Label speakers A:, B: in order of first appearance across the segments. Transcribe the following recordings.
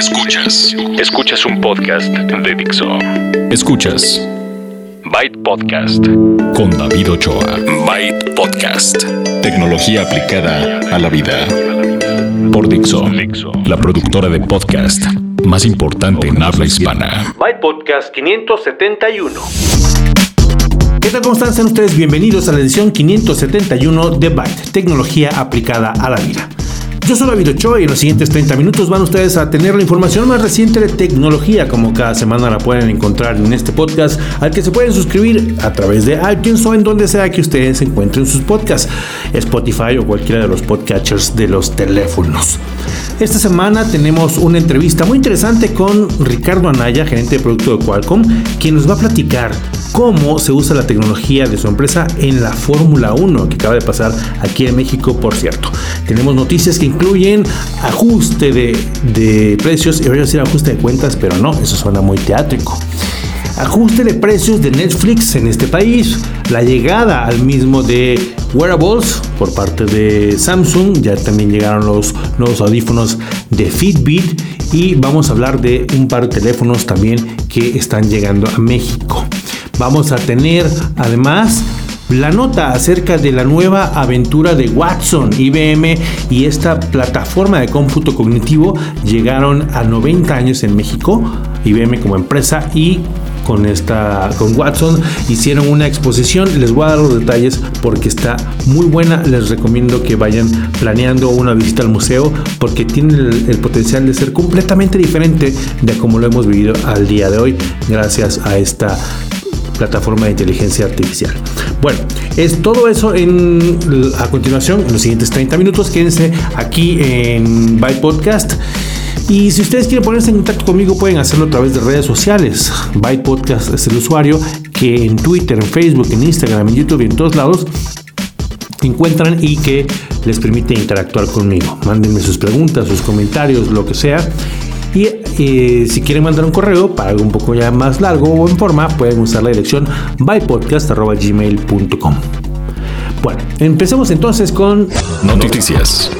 A: Escuchas. Escuchas un podcast de Dixo. Escuchas. Byte Podcast. Con David Ochoa. Byte Podcast. Tecnología aplicada a la vida. Por Dixo. La productora de podcast más importante en habla hispana.
B: Byte Podcast 571. ¿Qué tal? ¿Cómo están? Sean ustedes bienvenidos a la edición 571 de Byte, tecnología aplicada a la vida. Yo soy David Ochoa y en los siguientes 30 minutos van ustedes a tener la información más reciente de tecnología, como cada semana la pueden encontrar en este podcast, al que se pueden suscribir a través de iTunes o en donde sea que ustedes encuentren sus podcasts, Spotify o cualquiera de los podcatchers de los teléfonos. Esta semana tenemos una entrevista muy interesante con Ricardo Anaya, gerente de producto de Qualcomm, quien nos va a platicar cómo se usa la tecnología de su empresa en la Fórmula 1 que acaba de pasar aquí en México, por cierto. Tenemos noticias que incluyen ajuste de, precios, y voy a decir ajuste de cuentas, pero no, eso suena muy teátrico. Ajuste de precios de Netflix en este país, la llegada al mismo de wearables por parte de Samsung, ya también llegaron los nuevos audífonos de Fitbit y vamos a hablar de un par de teléfonos también que están llegando a México. Vamos a tener además la nota acerca de la nueva aventura de Watson, IBM y esta plataforma de cómputo cognitivo llegaron a 90 años en México, IBM como empresa y con esta con Watson hicieron una exposición. Les voy a dar los detalles porque está muy buena. Les recomiendo que vayan planeando una visita al museo porque tiene el, potencial de ser completamente diferente de como lo hemos vivido al día de hoy gracias a esta plataforma de inteligencia artificial. Bueno, es todo eso en, a continuación, en los siguientes 30 minutos. Quédense aquí en Byte Podcast. Y si ustedes quieren ponerse en contacto conmigo, pueden hacerlo a través de redes sociales. Byte Podcast es el usuario que en Twitter, en Facebook, en Instagram, en YouTube y en todos lados encuentran y que les permite interactuar conmigo. Mándenme sus preguntas, sus comentarios, lo que sea. Y eh, si quieren mandar un correo para algo un poco ya más largo o en forma, pueden usar la dirección bypodcast.gmail.com. Bueno, empecemos entonces con
A: noticias.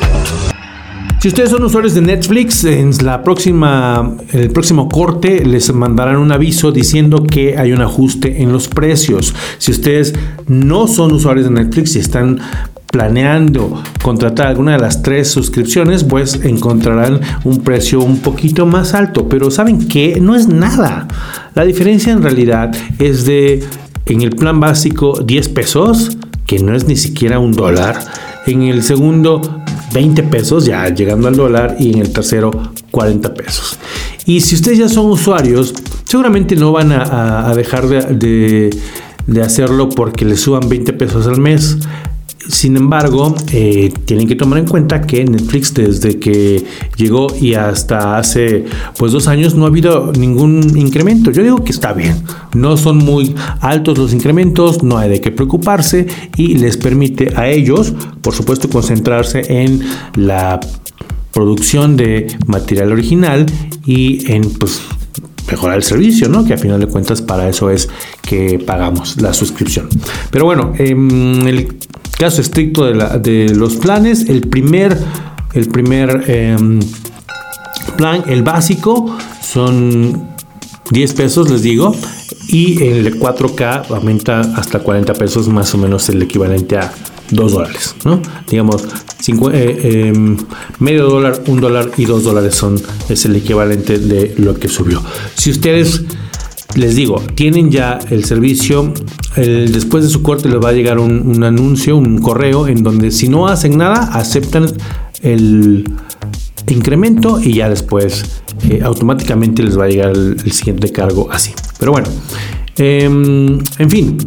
B: Si ustedes son usuarios de Netflix, en la próxima, el próximo corte les mandarán un aviso diciendo que hay un ajuste en los precios. Si ustedes no son usuarios de Netflix y están planeando contratar alguna de las tres suscripciones, pues encontrarán un precio un poquito más alto. Pero ¿saben qué? No es nada. La diferencia en realidad es de, en el plan básico, 10 pesos, que no es ni siquiera un dólar. En el segundo, 20 pesos, ya llegando al dólar. Y en el tercero, 40 pesos. Y si ustedes ya son usuarios, seguramente no van a, dejar de, de hacerlo porque les suban 20 pesos al mes. Sin embargo, eh, tienen que tomar en cuenta que Netflix desde que llegó y hasta hace pues dos años no ha habido ningún incremento. Yo digo que está bien. No son muy altos los incrementos, no hay de qué preocuparse y les permite a ellos, por supuesto, concentrarse en la producción de material original y en pues mejorar el servicio, ¿no? Que a final de cuentas para eso es que pagamos la suscripción. Pero bueno, en el caso estricto de, los planes, el primer, el primer em, plan, el básico, son 10 pesos, les digo, y el 4K aumenta hasta 40 pesos, más o menos el equivalente a 2 dólares, ¿no? Digamos, eh, em, medio dólar, un dólar y 2 dólares son, es el equivalente de lo que subió. Si ustedes les digo, tienen ya el servicio, después de su corte les va a llegar un, anuncio, un correo en donde si no hacen nada, aceptan el incremento y ya después eh, automáticamente les va a llegar el, siguiente cargo así. Pero bueno, em, en fin,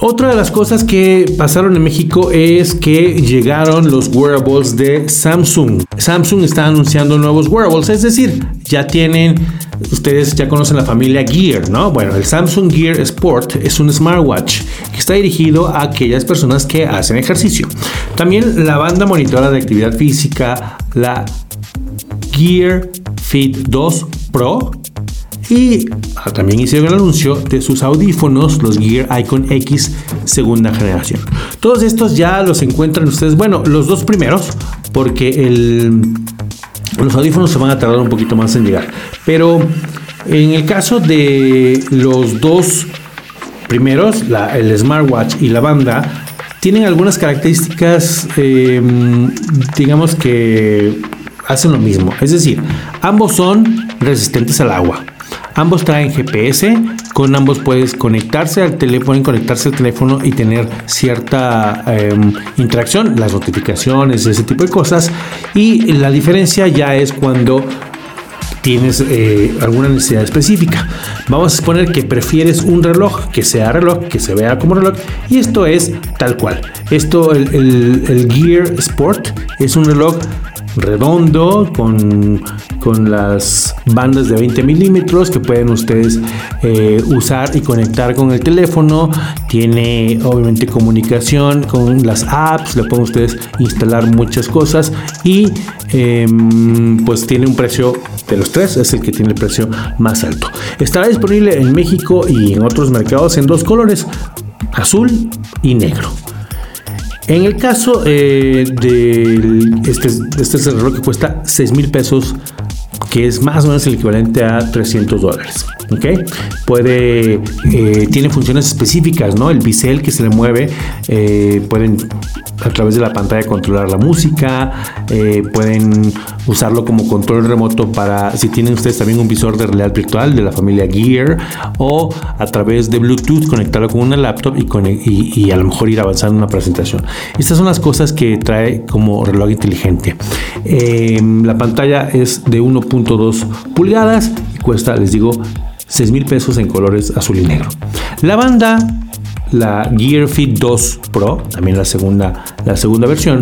B: otra de las cosas que pasaron en México es que llegaron los wearables de Samsung. Samsung está anunciando nuevos wearables, es decir, ya tienen, ustedes ya conocen la familia Gear, ¿no? Bueno, el Samsung Gear Sport es un smartwatch que está dirigido a aquellas personas que hacen ejercicio. También la banda monitora de actividad física, la Gear Fit 2 Pro y ah, también hicieron el anuncio de sus audífonos, los Gear Icon X segunda generación. Todos estos ya los encuentran ustedes, bueno, los dos primeros, porque el los audífonos se van a tardar un poquito más en llegar. Pero en el caso de los dos primeros, el smartwatch y la banda, tienen algunas características, em, digamos que hacen lo mismo. Es decir, ambos son resistentes al agua. Ambos traen GPS, con ambos puedes conectarse al teléfono, conectarse al teléfono y tener cierta em, interacción, las notificaciones, ese tipo de cosas. Y la diferencia ya es cuando tienes eh, alguna necesidad específica. Vamos a suponer que prefieres un reloj que sea reloj, que se vea como reloj, y esto es tal cual. Esto, el Gear Sport, es un reloj redondo con, con las bandas de 20 milímetros que pueden ustedes eh, usar y conectar con el teléfono. Tiene obviamente comunicación con las apps, le pueden ustedes instalar muchas cosas y em, pues tiene un precio de los tres, es el que tiene el precio más alto. Estará disponible en México y en otros mercados en dos colores, azul y negro. En el caso eh, de este, este que cuesta 6 mil pesos, que es más o menos el equivalente a 300 dólares. ¿Ok? Puede, eh, tiene funciones específicas, ¿no? El bisel que se le mueve, eh, pueden a través de la pantalla controlar la música, eh, pueden usarlo como control remoto para, si tienen ustedes también un visor de realidad virtual de la familia Gear, o a través de Bluetooth conectarlo con una laptop y, y, a lo mejor ir avanzando en una presentación. Estas son las cosas que trae como reloj inteligente. la pantalla es de 1.2 pulgadas y cuesta, les digo, 6 mil pesos en colores azul y negro. La banda, la Gear Fit 2 Pro, también la segunda, la segunda versión,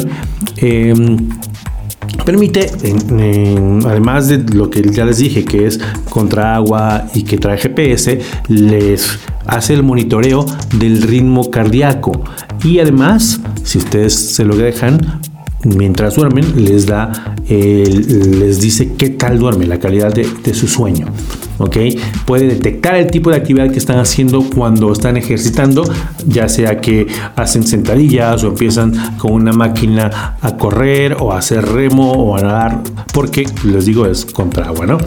B: em, permite, además de lo que ya les dije, que es contra agua y que trae GPS, les hace el monitoreo del ritmo cardíaco. Y además, si ustedes se lo dejan, mientras duermen, les da, les dice qué tal duerme, la calidad de su sueño. ¿Ok? Puede detectar el tipo de actividad que están haciendo cuando están ejercitando, ya sea que hacen sentadillas o empiezan con una máquina a correr o a hacer remo o a nadar, porque les digo es contra agua, ¿no?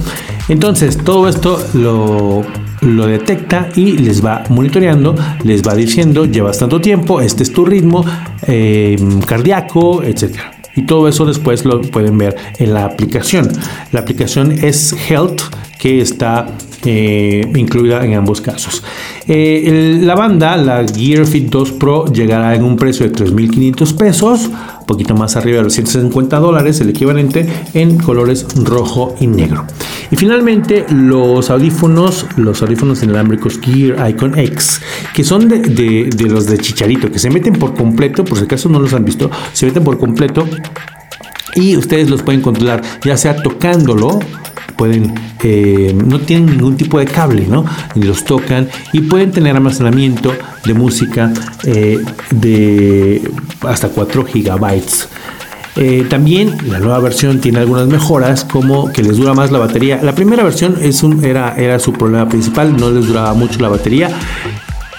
B: Entonces todo esto lo lo detecta y les va monitoreando, les va diciendo, llevas tanto tiempo, este es tu ritmo eh, cardíaco, etcétera. Y todo eso después lo pueden ver en la aplicación. La aplicación es Health que está incluida en ambos casos. Eh, la banda, la Gear Fit 2 Pro, llegará en un precio de 3.500 pesos, un poquito más arriba de los 150 dólares, el equivalente en colores rojo y negro. Y finalmente los audífonos, los audífonos inalámbricos Gear Icon X, que son de los de Chicharito, que se meten por completo, por si acaso no los han visto, se meten por completo y ustedes los pueden controlar ya sea tocándolo pueden, eh, no tienen ningún tipo de cable, ¿no? Y los tocan y pueden tener almacenamiento de música eh, de hasta 4 gigabytes. Eh, también la nueva versión tiene algunas mejoras como que les dura más la batería. La primera versión era, era su problema principal, no les duraba mucho la batería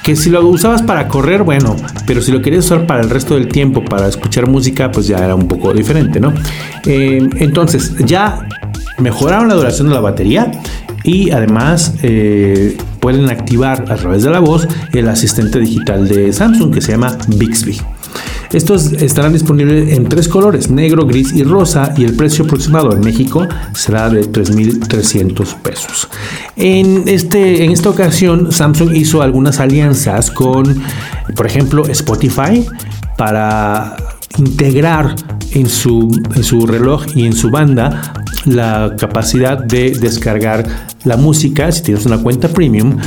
B: que si lo usabas para correr, bueno, pero si lo querías usar para el resto del tiempo, para escuchar música, pues ya era un poco diferente, ¿no? entonces, ya mejoraron la duración de la batería y además eh, pueden activar a través de la voz el asistente digital de Samsung que se llama Bixby. Estos estarán disponibles en tres colores, negro, gris y rosa, y el precio aproximado en México será de 3.300 pesos. En, este, en esta ocasión, Samsung hizo algunas alianzas con, por ejemplo, Spotify para integrar en su, en su reloj y en su banda la capacidad de descargar la música. Si tienes una cuenta premium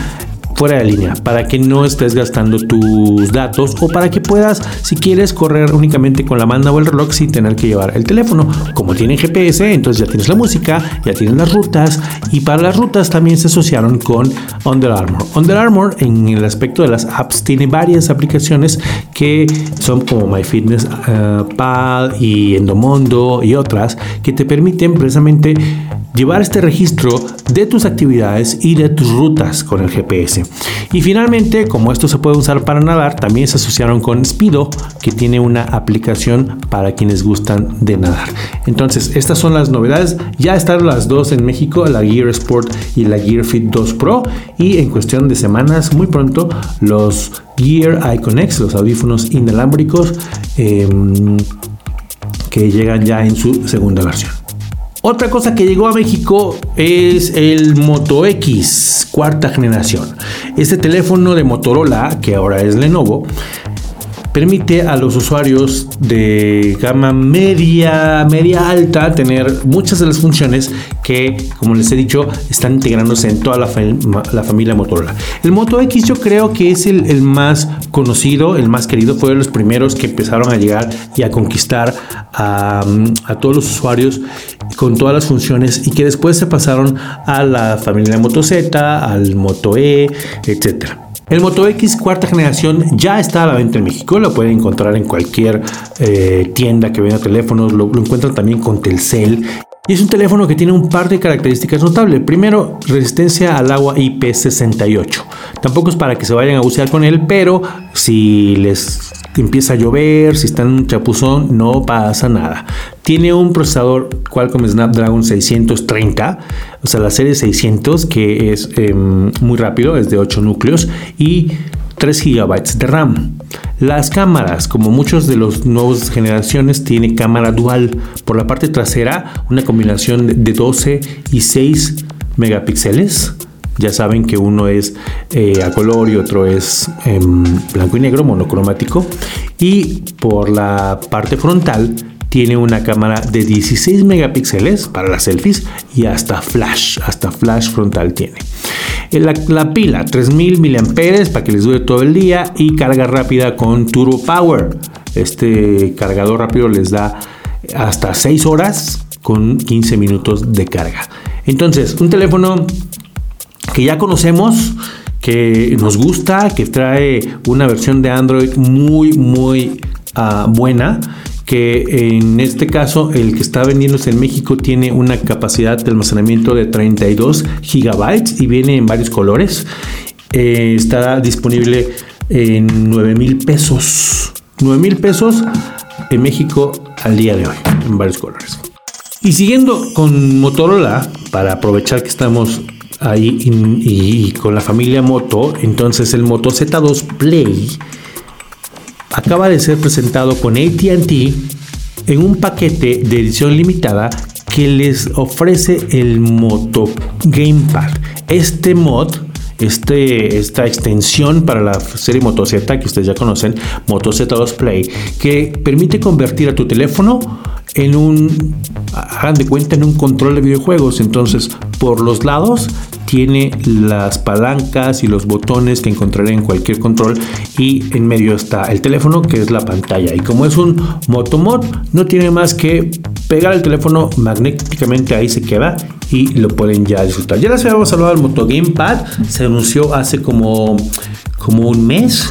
B: fuera de línea, para que no estés gastando tus datos o para que puedas, si quieres, correr únicamente con la banda o el reloj sin tener que llevar el teléfono. Como tienen GPS, entonces ya tienes la música, ya tienes las rutas y para las rutas también se asociaron con Under Armour. Under Armour en el aspecto de las apps tiene varias aplicaciones que son como MyFitnessPal uh, y Endomondo y otras que te permiten precisamente llevar este registro de tus actividades y de tus rutas con el GPS. Y finalmente, como esto se puede usar para nadar, también se asociaron con Speedo, que tiene una aplicación para quienes gustan de nadar. Entonces, estas son las novedades. Ya están las dos en México, la Gear Sport y la Gear Fit 2 Pro. Y en cuestión de semanas, muy pronto, los Gear Icon X, los audífonos inalámbricos, em, que llegan ya en su segunda versión. Otra cosa que llegó a México es el Moto X cuarta generación. Este teléfono de Motorola, que ahora es Lenovo, permite a los usuarios de gama media, media alta tener muchas de las funciones que, como les he dicho, están integrándose en toda la, familia Motorola. El Moto X yo creo que es el, más conocido, el más querido, fue de los primeros que empezaron a llegar y a conquistar a, a todos los usuarios con todas las funciones y que después se pasaron a la familia Moto Z, al Moto E, etcétera. El Moto X cuarta generación ya está a la venta en México, lo pueden encontrar en cualquier eh, tienda que venda teléfonos, lo, lo encuentran también con Telcel y es un teléfono que tiene un par de características notables. Primero, resistencia al agua IP68. Tampoco es para que se vayan a bucear con él, pero si les empieza a llover, si están en chapuzón, no pasa nada. Tiene un procesador Qualcomm Snapdragon 630, o sea, la serie 600, que es em, muy rápido, es de 8 núcleos y 3 GB de RAM. Las cámaras, como muchos de los nuevos generaciones, tiene cámara dual. Por la parte trasera, una combinación de 12 y 6 megapíxeles ya saben que uno es eh, a color y otro es en blanco y negro, monocromático. Y por la parte frontal tiene una cámara de 16 megapíxeles para las selfies y hasta flash, hasta flash frontal tiene. Eh, la, la, pila 3000 mAh para que les dure todo el día y carga rápida con Turbo Power. Este cargador rápido les da hasta 6 horas con 15 minutos de carga. Entonces, un teléfono que ya conocemos, que nos gusta, que trae una versión de Android muy, muy ah, buena que en este caso el que está vendiéndose en México tiene una capacidad de almacenamiento de 32 gigabytes y viene en varios colores. Eh, está disponible en 9 mil pesos. 9 mil pesos en México al día de hoy, en varios colores. Y siguiendo con Motorola, para aprovechar que estamos ahí y, con la familia Moto, entonces el Moto Z2 Play acaba de ser presentado con ATT en un paquete de edición limitada que les ofrece el Moto Gamepad. Este mod este, esta extensión para la serie Moto Z que ustedes ya conocen, Moto Z2 Play, que permite convertir a tu teléfono en un, hagan de cuenta, en un control de videojuegos. Entonces, por los lados tiene las palancas y los botones que encontraré en cualquier control y en medio está el teléfono que es la pantalla. Y como es un motomod no tiene más que pegar el teléfono magnéticamente ahí se queda y lo pueden ya disfrutar. Ya les habíamos hablado del Moto Gamepad se anunció hace como como un mes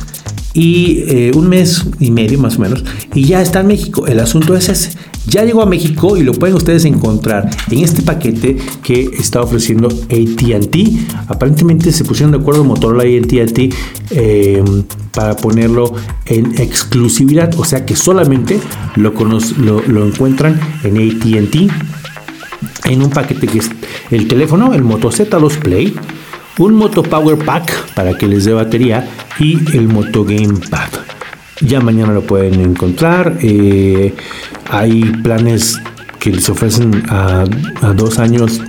B: y eh, un mes y medio más o menos y ya está en México. El asunto es ese ya llegó a México y lo pueden ustedes encontrar en este paquete que está ofreciendo ATT. Aparentemente se pusieron de acuerdo Motorola y ATT eh, para ponerlo en exclusividad, o sea que solamente lo, lo, encuentran en ATT en un paquete que es el teléfono, el Moto Z2 Play, un Moto Power Pack para que les dé batería y el Moto Gamepad. Ya mañana lo pueden encontrar. Eh, hay planes que les ofrecen a, dos años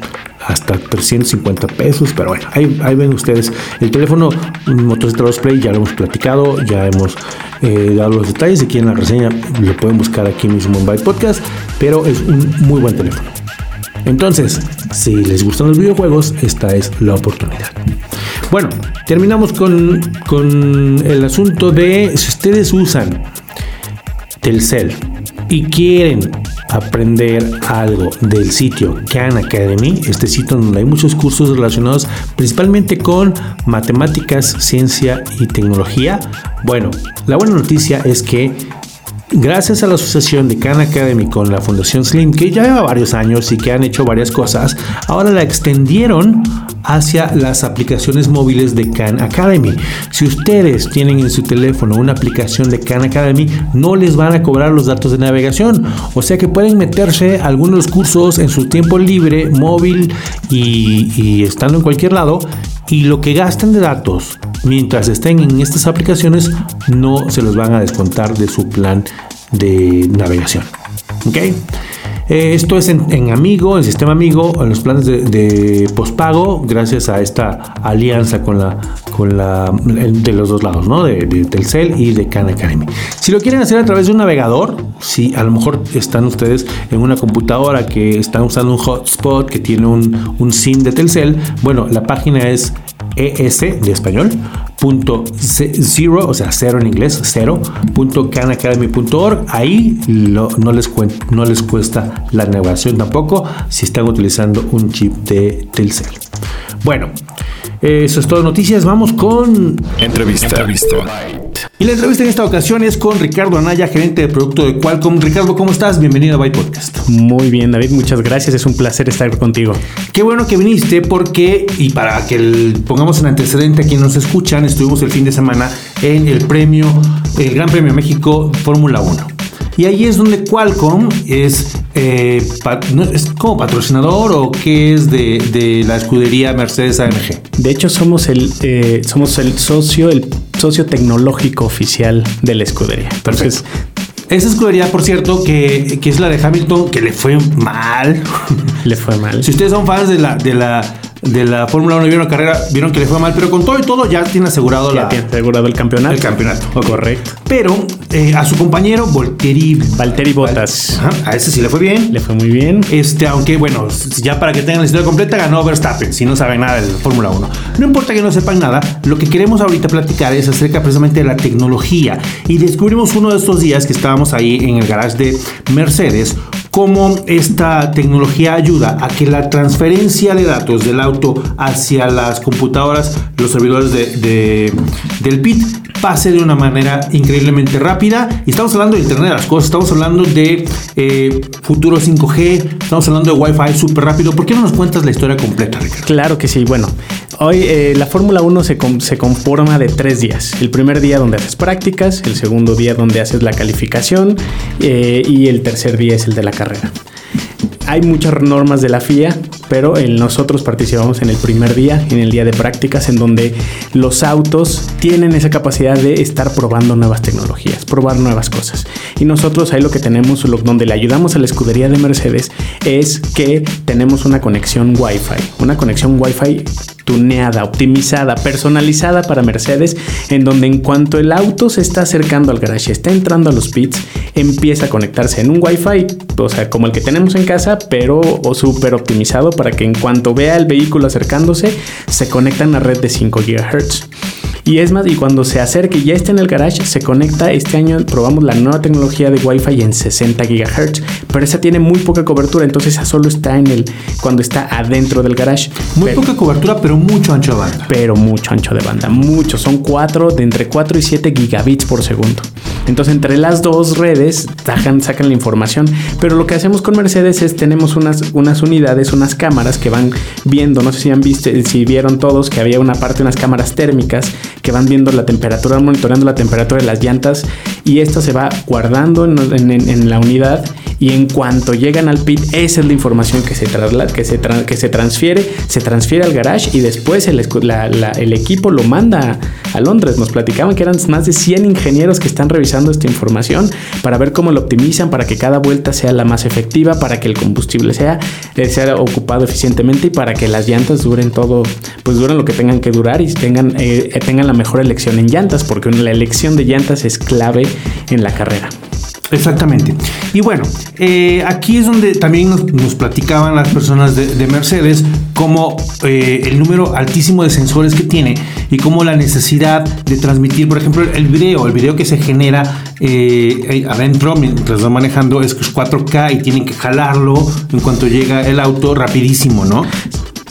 B: hasta 350 pesos, pero bueno, ahí, ven ustedes el teléfono Moto Z2 Play, ya lo hemos platicado, ya hemos eh, dado los detalles, aquí en la reseña lo pueden buscar aquí mismo en Byte Podcast, pero es un muy buen teléfono. Entonces, si les gustan los videojuegos, esta es la oportunidad. Bueno, terminamos con, con el asunto de si ustedes usan Telcel y quieren aprender algo del sitio Khan Academy, este sitio donde hay muchos cursos relacionados principalmente con matemáticas, ciencia y tecnología, bueno, la buena noticia es que gracias a la asociación de Khan Academy con la Fundación Slim, que ya lleva varios años y que han hecho varias cosas, ahora la extendieron hacia las aplicaciones móviles de Khan Academy. Si ustedes tienen en su teléfono una aplicación de Khan Academy, no les van a cobrar los datos de navegación. O sea que pueden meterse algunos cursos en su tiempo libre, móvil y, y estando en cualquier lado. Y lo que gasten de datos mientras estén en estas aplicaciones no se los van a descontar de su plan de navegación. ¿Ok? Eh, esto es en, Amigo, en sistema Amigo, en los planes de, de, pospago, gracias a esta alianza con la, con la de los dos lados, ¿no? De, Telcel y de Khan Academy. Si lo quieren hacer a través de un navegador, si a lo mejor están ustedes en una computadora que están usando un hotspot que tiene un, un SIM de Telcel, bueno, la página es ES de español, punto zero, o sea, cero en inglés, cero, punto canacademy.org. Ahí no, les no les cuesta la navegación tampoco si están utilizando un chip de Telcel. Bueno, eso es todo noticias. Vamos con
A: entrevista. entrevista.
B: Y la entrevista en esta ocasión es con Ricardo Anaya, gerente de producto de Qualcomm. Ricardo, ¿cómo estás? Bienvenido a Byte Podcast.
C: Muy bien, David, muchas gracias. Es un placer estar contigo.
B: Qué bueno que viniste porque, y para que pongamos en antecedente a quienes nos escuchan, estuvimos el fin de semana en el premio, el Gran Premio México Fórmula 1. Y ahí es donde Qualcomm es, eh, es como patrocinador o qué es de, la escudería Mercedes AMG.
C: De hecho, somos el, eh, somos el socio, el socio tecnológico oficial de la escudería.
B: Entonces, esa escudería, por cierto, que, que, es la de Hamilton, que le fue mal.
C: Le fue mal.
B: Si ustedes son fans de la, de la de la Fórmula 1 vieron la carrera, vieron que le fue mal, pero con todo y todo ya tiene asegurado,
C: ya tiene asegurado el campeonato.
B: El campeonato.
C: Correcto.
B: Pero eh, a su compañero Volteri.
C: Valtteri Bottas.
B: a ese sí le fue bien.
C: Le fue muy bien.
B: Este, aunque bueno, ya para que tengan la historia completa, ganó Verstappen, si no saben nada de la Fórmula 1. No importa que no sepan nada, lo que queremos ahorita platicar es acerca precisamente de la tecnología. Y descubrimos uno de estos días que estábamos ahí en el garage de Mercedes cómo esta tecnología ayuda a que la transferencia de datos del auto hacia las computadoras, los servidores de, del PIT, pase de una manera increíblemente rápida. Y estamos hablando de Internet de las Cosas, estamos hablando de eh, futuro 5G, estamos hablando de Wi-Fi súper rápido. ¿Por qué no nos cuentas la historia completa, Ricardo?
C: Claro que sí. Bueno, hoy eh, la Fórmula 1 se, se conforma de tres días. El primer día donde haces prácticas, el segundo día donde haces la calificación eh, y el tercer día es el de la carrera. Hay muchas normas de la FIA, pero nosotros participamos en el primer día, en el día de prácticas, en donde los autos tienen esa capacidad de estar probando nuevas tecnologías, probar nuevas cosas. Y nosotros ahí lo que tenemos, donde le ayudamos a la escudería de Mercedes, es que tenemos una conexión Wi-Fi, una conexión Wi-Fi tuneada, optimizada, personalizada para Mercedes, en donde en cuanto el auto se está acercando al garage, está entrando a los pits, empieza a conectarse en un Wi-Fi, o sea, como el que tenemos en casa, pero súper optimizado para que en cuanto vea el vehículo acercándose, se conecta en la red de 5 GHz. Y es más, y cuando se acerque y ya esté en el garage, se conecta. Este año probamos la nueva tecnología de Wi-Fi en 60 GHz, pero esa tiene muy poca cobertura, entonces esa solo está en el cuando está adentro del garage.
B: Muy poca cobertura, pero mucho ancho de banda.
C: Pero mucho ancho de banda, mucho. Son 4, de entre 4 y 7 gigabits por segundo. Entonces, entre las dos redes sacan, sacan la información. Pero lo que hacemos con Mercedes es tenemos unas, unas unidades, unas cámaras que van viendo, no sé si han visto, si vieron todos que había una parte, unas cámaras térmicas que van viendo la temperatura, monitoreando la temperatura de las llantas y esto se va guardando en, la unidad y en cuanto llegan al pit, esa es la información que se, que se, que se transfiere, se transfiere al garage y después el, el equipo lo manda a Londres. Nos platicaban que eran más de 100 ingenieros que están revisando esta información para ver cómo lo optimizan, para que cada vuelta sea la más efectiva, para que el combustible sea, eh, sea ocupado eficientemente y para que las llantas duren todo, pues duren lo que tengan que durar y tengan, eh, tengan la mejor elección en llantas, porque la elección de llantas es clave en la carrera.
B: Exactamente. Y bueno, eh, aquí es donde también nos, platicaban las personas de, Mercedes como eh, el número altísimo de sensores que tiene y como la necesidad de transmitir, por ejemplo, el video, el video que se genera eh, adentro mientras va manejando es 4K y tienen que jalarlo en cuanto llega el auto rapidísimo, ¿no?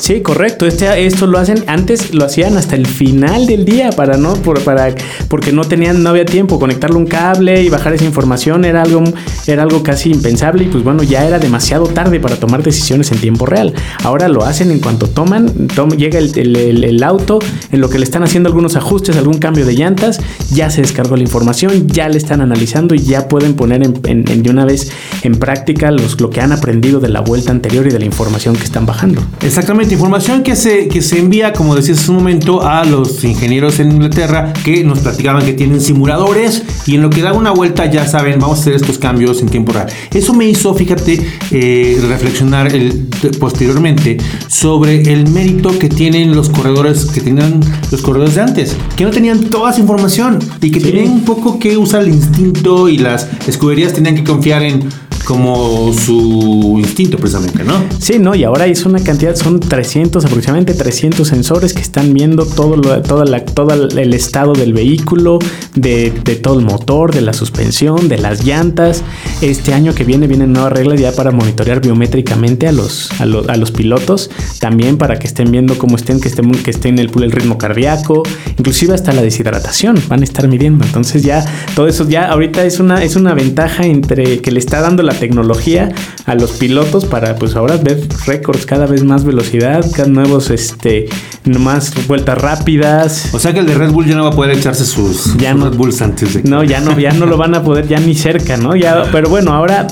C: Sí, correcto. Este, esto lo hacen, antes lo hacían hasta el final del día para no, por, para, porque no tenían, no había tiempo. Conectarle un cable y bajar esa información era algo, era algo casi impensable y pues bueno, ya era demasiado tarde para tomar decisiones en tiempo real. Ahora lo hacen en cuanto toman, llega el, auto, en lo que le están haciendo algunos ajustes, algún cambio de llantas, ya se descargó la información, ya le están analizando y ya pueden poner en, de una vez en práctica los, lo que han aprendido de la vuelta anterior y de la información que están bajando.
B: Exactamente información que se, que se envía, como decías hace un momento, a los ingenieros en Inglaterra que nos platicaban que tienen simuladores y en lo que da una vuelta ya saben, vamos a hacer estos cambios en tiempo real. Eso me hizo, fíjate, eh, reflexionar el, posteriormente sobre el mérito que tienen los corredores, que tenían los corredores de antes, que no tenían toda esa información y que tenían un poco que usar el instinto y las escuderías tenían que confiar en como su instinto precisamente, ¿no?
C: Sí, no, y ahora es una cantidad, son 300, aproximadamente 300 sensores que están viendo todo, lo, la, todo el estado del vehículo, de, todo el motor, de la suspensión, de las llantas. Este año que viene vienen nuevas reglas ya para monitorear biométricamente a los, a, los pilotos, también para que estén viendo cómo estén, que estén, que estén el, el ritmo cardíaco, inclusive hasta la deshidratación, van a estar midiendo. Entonces ya todo eso ya ahorita es una, es una ventaja entre que le está dando la tecnología a los pilotos para pues ahora ver récords cada vez más velocidad, cada nuevos este más vueltas rápidas.
B: O sea que el de Red Bull ya no va a poder echarse sus,
C: ya
B: Red Bulls antes de
C: No, ya no ya no lo van a poder ya ni cerca, ¿no? Ya pero bueno, ahora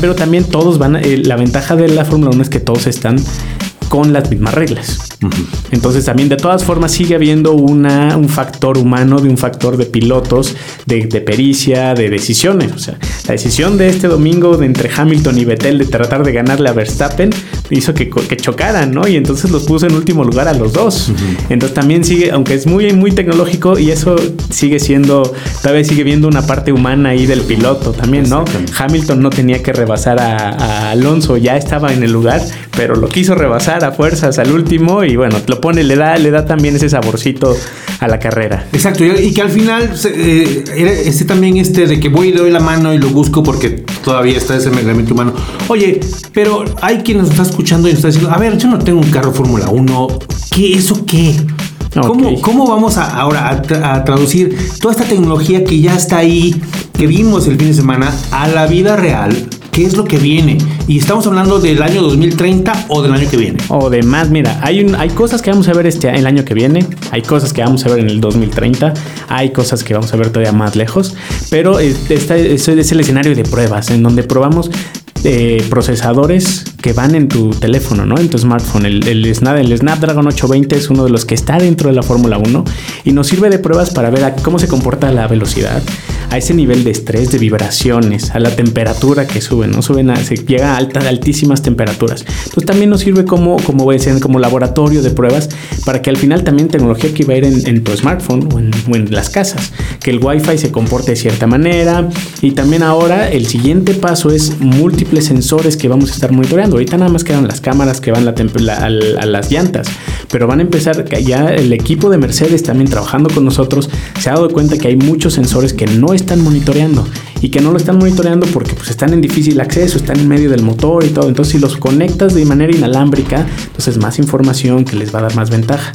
C: pero también todos van eh, la ventaja de la Fórmula 1 es que todos están con las mismas reglas. Entonces también de todas formas sigue habiendo una, un factor humano, de un factor de pilotos, de, pericia, de decisiones. O sea, la decisión de este domingo de entre Hamilton y Vettel de tratar de ganarle a Verstappen hizo que, que chocaran, ¿no? Y entonces los puso en último lugar a los dos. Entonces también sigue, aunque es muy, muy tecnológico y eso sigue siendo, todavía sigue viendo una parte humana ahí del piloto también, ¿no? Hamilton no tenía que rebasar a, a Alonso, ya estaba en el lugar, pero lo quiso rebasar a fuerzas al último y bueno, lo pone, le da, le da también ese saborcito a la carrera.
B: Exacto, y, que al final eh, este también este de que voy y doy la mano y lo busco porque todavía está ese elemento humano. Oye, pero hay quien nos está escuchando y nos está diciendo, a ver, yo no tengo un carro Fórmula 1, ¿qué eso qué? ¿Cómo, ¿Cómo, vamos a, ahora a, traducir toda esta tecnología que ya está ahí, que vimos el fin de semana, a la vida real? Qué es lo que viene. Y estamos hablando del año 2030 o del año que viene.
C: O de más, mira, hay, hay cosas que vamos a ver este el año que viene, hay cosas que vamos a ver en el 2030, hay cosas que vamos a ver todavía más lejos, pero este, este es el escenario de pruebas en donde probamos eh, procesadores que van en tu teléfono, ¿no? En tu smartphone. El, Snapdragon 820 es uno de los que está dentro de la Fórmula 1 y nos sirve de pruebas para ver cómo se comporta la velocidad, a ese nivel de estrés, de vibraciones, a la temperatura que sube, ¿no? Suben a, se llega a altas, altísimas temperaturas. Entonces también nos sirve como, como, como laboratorio de pruebas para que al final también tecnología que va a ir en, tu smartphone o en las casas, que el Wi-Fi se comporte de cierta manera y también ahora el siguiente paso es múltiples sensores que vamos a estar monitoreando Ahorita nada más quedan las cámaras que van a, las llantas, pero van a empezar, ya el equipo de Mercedes también trabajando con nosotros se ha dado cuenta que hay muchos sensores que no están monitoreando y que no lo están monitoreando porque pues, están en difícil acceso, están en medio del motor y todo. Entonces si los conectas de manera inalámbrica, entonces más información que les va a dar más ventaja.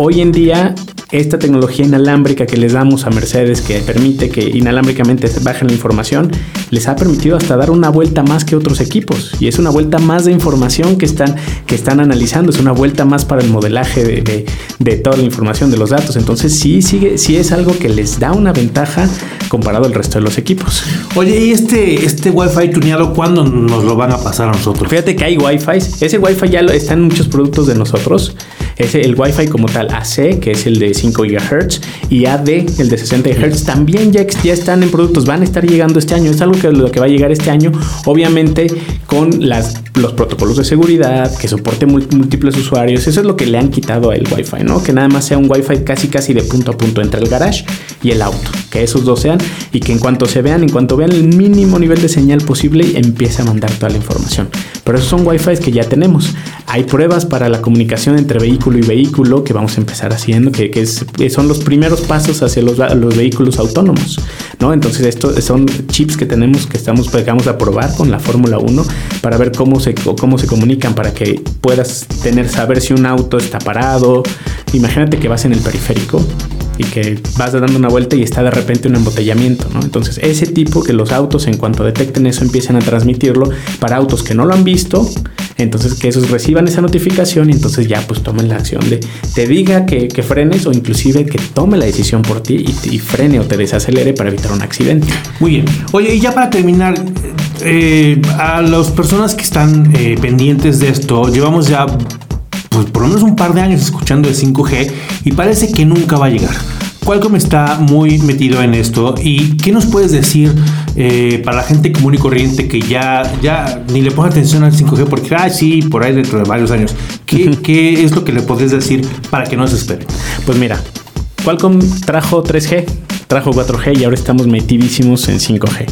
C: Hoy en día esta tecnología inalámbrica que les damos a Mercedes, que permite que inalámbricamente se baje la información, les ha permitido hasta dar una vuelta más que otros equipos. Y es una vuelta más de información que están, que están analizando, es una vuelta más para el modelaje de, de, toda la información de los datos. Entonces sí, sigue, sí es algo que les da una ventaja comparado al resto de los equipos.
B: Oye, ¿y este, este Wi-Fi tuneado cuándo nos lo van a pasar a nosotros?
C: Fíjate que hay Wi-Fi. Ese Wi-Fi ya está en muchos productos de nosotros. Es el Wi-Fi como tal AC, que es el de 5 GHz, y AD, el de 60 GHz, también ya, están en productos, van a estar llegando este año. Es algo que, lo que va a llegar este año, obviamente con los protocolos de seguridad, que soporte múltiples usuarios. Eso es lo que le han quitado al Wi-Fi, ¿no? Que nada más sea un Wi-Fi casi casi de punto a punto entre el garage y el auto. Que que esos dos sean y que en cuanto se vean, en cuanto vean el mínimo nivel de señal posible, empiece a mandar toda la información. Pero esos son Wi-Fi que ya tenemos. Hay pruebas para la comunicación entre vehículo y vehículo que vamos a empezar haciendo, que, son los primeros pasos hacia los, vehículos autónomos. ¿no? Entonces, estos son chips que tenemos que estamos vamos a probar con la Fórmula 1 para ver cómo se, cómo se comunican, para que puedas tener, saber si un auto está parado. Imagínate que vas en el periférico y que vas dando una vuelta y está de repente un embotellamiento. Entonces, ese tipo que los autos en cuanto detecten eso empiezan a transmitirlo para autos que no lo han visto, entonces que esos reciban esa notificación y entonces ya pues tomen la acción de te diga que, frenes o inclusive que tome la decisión por ti y, frene o te desacelere para evitar un accidente.
B: Muy bien. Oye, y ya para terminar, eh, a las personas que están eh, pendientes de esto, llevamos ya por lo menos un par de años escuchando el 5G y parece que nunca va a llegar. Qualcomm está muy metido en esto y ¿qué nos puedes decir eh, para la gente común y corriente que ya, ya ni le pone atención al 5G porque, ah, sí, por ahí dentro de varios años? ¿Qué, ¿qué es lo que le podés decir para que no se espere?
C: Pues mira, Qualcomm trajo 3G, trajo 4G y ahora estamos metidísimos en 5G.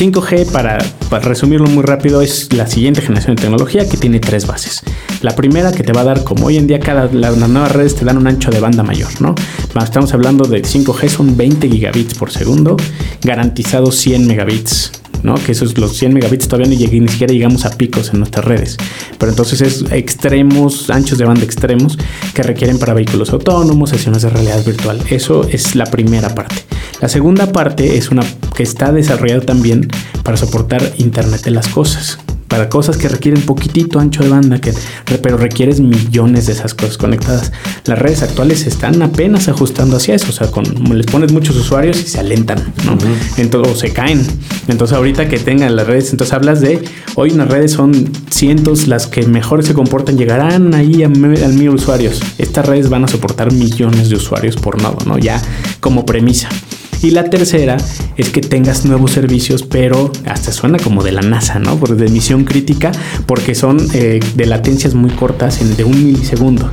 C: 5G, para, resumirlo muy rápido, es la siguiente generación de tecnología que tiene tres bases. La primera que te va a dar, como hoy en día cada, las nuevas redes te dan un ancho de banda mayor, ¿no? Estamos hablando de 5G, son 20 gigabits por segundo, garantizado 100 megabits ¿no? Que esos los 100 megabits todavía ni, ni siquiera llegamos a picos en nuestras redes. Pero entonces es extremos, anchos de banda extremos que requieren para vehículos autónomos, sesiones de realidad virtual. Eso es la primera parte. La segunda parte es una que está desarrollada también para soportar Internet de las cosas para cosas que requieren poquitito ancho de banda, que, pero requieres millones de esas cosas conectadas. Las redes actuales están apenas ajustando hacia eso, o sea, con, les pones muchos usuarios y se alentan, ¿no? entonces, o se caen. Entonces, ahorita que tengan las redes, entonces hablas de, hoy unas redes son cientos, las que mejor se comportan llegarán ahí a, mil usuarios. Estas redes van a soportar millones de usuarios por nodo, ¿no? Ya como premisa. Y la tercera es que tengas nuevos servicios, pero hasta suena como de la NASA, ¿no? Por de misión crítica, porque son eh, de latencias muy cortas, en de un milisegundo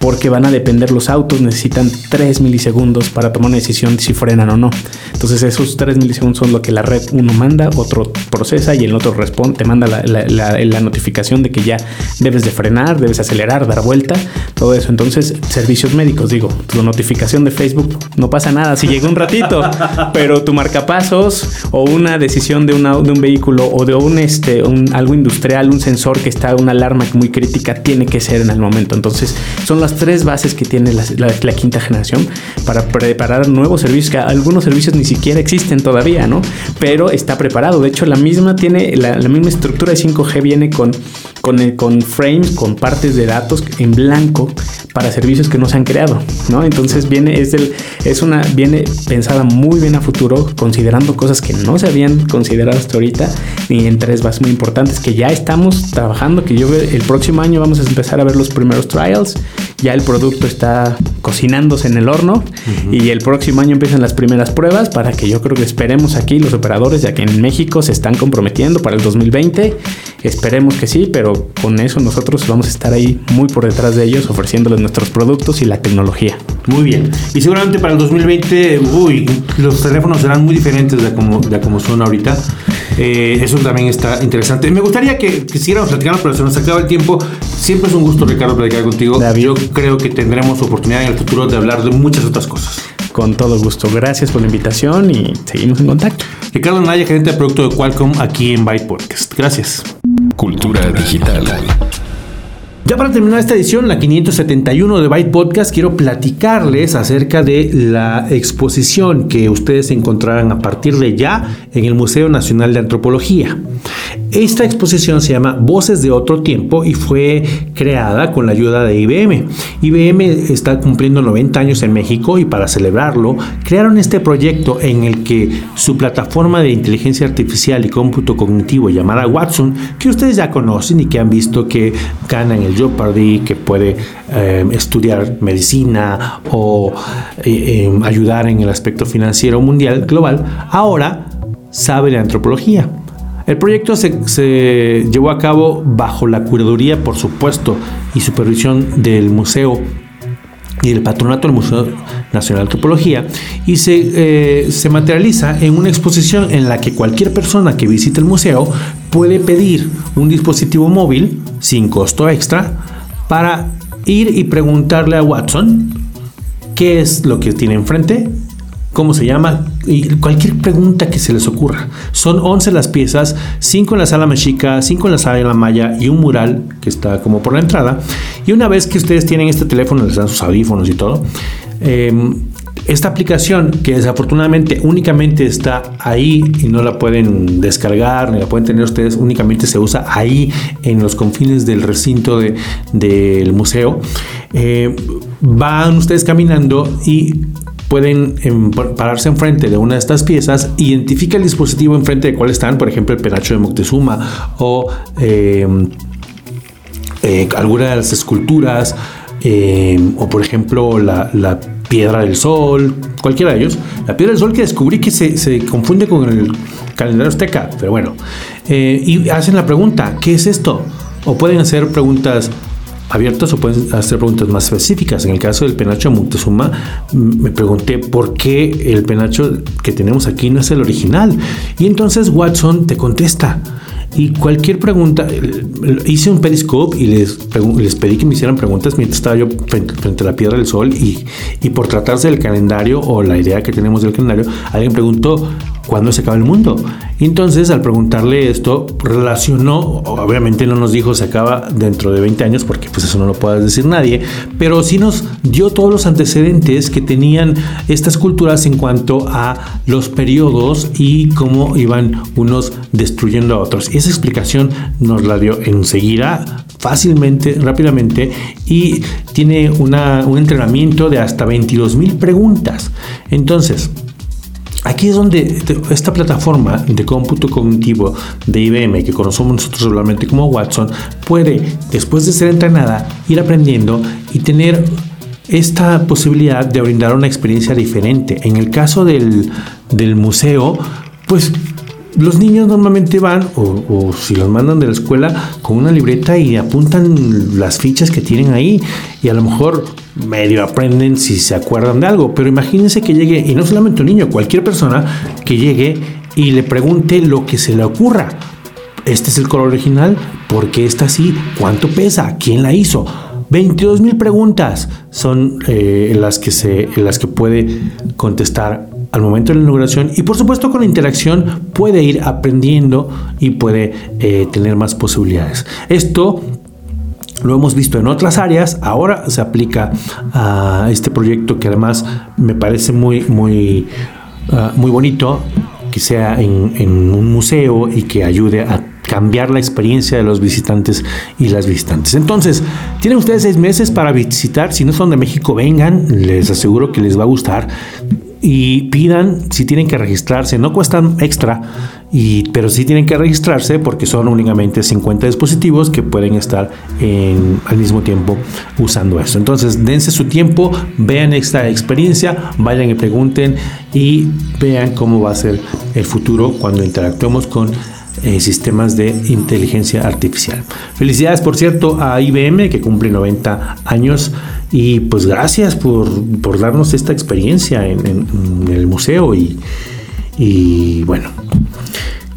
C: porque van a depender los autos, necesitan 3 milisegundos para tomar una decisión de si frenan o no. Entonces esos 3 milisegundos son lo que la red uno manda, otro procesa y el otro responde, te manda la, notificación de que ya debes de frenar, debes acelerar, dar vuelta, todo eso. Entonces servicios médicos, digo, tu notificación de Facebook no pasa nada si llega un ratito, pero tu marcapasos o una decisión de, una, de un vehículo o de un, este, un, algo industrial, un sensor que está, una alarma muy crítica, tiene que ser en el momento. Entonces son las tres bases que tiene la, quinta generación para preparar nuevos servicios, que algunos servicios ni siquiera existen todavía, ¿no? Pero está preparado. De hecho, la misma tiene, la, misma estructura de 5G viene con, con, con frames, con partes de datos en blanco para servicios que no se han creado, ¿no? Entonces viene, es, del, es una, viene pensada muy bien a futuro, considerando cosas que no se habían considerado hasta ahorita, y en tres bases muy importantes que ya estamos trabajando, que yo el próximo año vamos a empezar a ver los primeros trials ya el producto está cocinándose en el horno y el próximo año empiezan las primeras pruebas para que yo creo que esperemos aquí los operadores, ya que en México se están comprometiendo para el 2020. Esperemos que sí, pero con eso nosotros vamos a estar ahí muy por detrás de ellos ofreciéndoles nuestros productos y la tecnología.
B: Muy bien. Y seguramente para el 2020, uy, los teléfonos serán muy diferentes de como, de como son ahorita. Eh, eso también está interesante. Me gustaría que, siguiéramos platicando, pero se nos acaba el tiempo. Siempre es un gusto, Ricardo, platicar contigo. Yo creo que tendremos oportunidad en el futuro de hablar de muchas otras cosas.
C: Con todo gusto. Gracias por la invitación y seguimos en contacto.
B: Ricardo Naya, gerente de producto de Qualcomm aquí en Byte Podcast. Gracias.
A: Cultura digital.
B: Ya para terminar esta edición, la 571 de Byte Podcast, quiero platicarles acerca de la exposición que ustedes encontrarán a partir de ya en el Museo Nacional de Antropología. Esta exposición se llama Voces de otro tiempo y fue creada con la ayuda de IBM. IBM está cumpliendo 90 años en México y para celebrarlo crearon este proyecto en el que su plataforma de inteligencia artificial y cómputo cognitivo llamada Watson, que ustedes ya conocen y que han visto que gana en el Jeopardy, que puede eh, estudiar medicina o eh, eh, ayudar en el aspecto financiero mundial global, ahora sabe de antropología. El proyecto se, llevó a cabo bajo la curaduría, por supuesto, y supervisión del Museo y el patronato del Museo Nacional de Antropología y se, eh, se materializa en una exposición en la que cualquier persona que visite el museo puede pedir un dispositivo móvil sin costo extra para ir y preguntarle a Watson qué es lo que tiene enfrente, cómo se llama cualquier pregunta que se les ocurra. Son 11 las piezas, 5 en la sala mexica, 5 en la sala de la maya y un mural que está como por la entrada. Y una vez que ustedes tienen este teléfono, les dan sus audífonos y todo, em, esta aplicación que desafortunadamente únicamente está ahí y no la pueden descargar ni la pueden tener ustedes, únicamente se usa ahí en los confines del recinto del museo. Eh, van ustedes caminando y pueden em, pararse enfrente de una de estas piezas, identifica el dispositivo enfrente de cuál están, por ejemplo, el penacho de Moctezuma o em, eh, alguna de las esculturas, em, o por ejemplo la, piedra del sol, cualquiera de ellos. La piedra del sol que descubrí que se, confunde con el calendario azteca, pero bueno. Eh, y hacen la pregunta, ¿qué es esto? O pueden hacer preguntas abiertas o pueden hacer preguntas más específicas. En el caso del penacho de Moctezuma, me pregunté por qué el penacho que tenemos aquí no es el original. Y entonces Watson te contesta. Y cualquier pregunta, hice un periscope y les, les pedí que me hicieran preguntas mientras estaba yo frente, a la piedra del sol y, y por tratarse del calendario o la idea que tenemos del calendario, alguien preguntó, ¿cuándo se acaba el mundo? Y entonces al preguntarle esto, relacionó, obviamente no nos dijo se acaba dentro de 20 años, porque pues eso no lo puede decir nadie, pero sí nos dio todos los antecedentes que tenían estas culturas en cuanto a los periodos y cómo iban unos destruyendo a otros. Esa explicación nos la dio enseguida, fácilmente, rápidamente, y tiene un entrenamiento de hasta 22 mil preguntas. Entonces, Aquí es donde esta plataforma de cómputo cognitivo de IBM, que conocemos nosotros regularmente como Watson, puede, después de ser entrenada, ir aprendiendo y tener esta posibilidad de brindar una experiencia diferente. En el caso del, del museo, pues los niños normalmente van, o, si los mandan de la escuela, con una libreta y apuntan las fichas que tienen ahí. Y a lo mejor medio aprenden si se acuerdan de algo. Pero imagínense que llegue, y no solamente un niño, cualquier persona que llegue y le pregunte lo que se le ocurra. Este es el color original, ¿por qué está así? ¿Cuánto pesa? ¿Quién la hizo? 22 mil preguntas son eh, las, que se, las que puede contestar al momento de la inauguración y por supuesto con la interacción puede ir aprendiendo y puede eh, tener más posibilidades. Esto lo hemos visto en otras áreas, ahora se aplica a este proyecto que además me parece muy, muy, ah, muy bonito, que sea en, en un museo y que ayude a cambiar la experiencia de los visitantes y las visitantes. Entonces, tienen ustedes seis meses para visitar. Si no son de México, vengan. Les aseguro que les va a gustar y pidan si tienen que registrarse. No cuestan extra, y, pero sí tienen que registrarse porque son únicamente 50 dispositivos que pueden estar al mismo tiempo usando esto. Entonces, dense su tiempo, vean esta experiencia, vayan y pregunten y vean cómo va a ser el futuro cuando interactuemos con eh, sistemas de inteligencia artificial. Felicidades, por cierto, a IBM que cumple 90 años y pues gracias por, darnos esta experiencia en, el museo y bueno.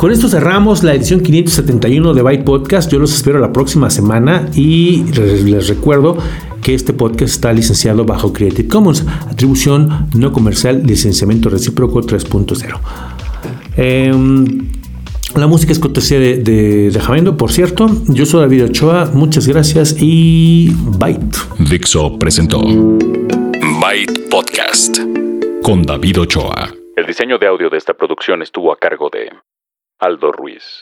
B: Con esto cerramos la edición 571 de Byte Podcast. Yo los espero la próxima semana y les recuerdo que este podcast está licenciado bajo Creative Commons, atribución no comercial, licenciamiento recíproco 3.0. La música es cortesía de, de, por cierto. Yo soy David Ochoa, muchas gracias y Byte.
A: Dixo presentó Byte Podcast con David Ochoa. El diseño de audio de esta producción estuvo a cargo de Aldo Ruiz.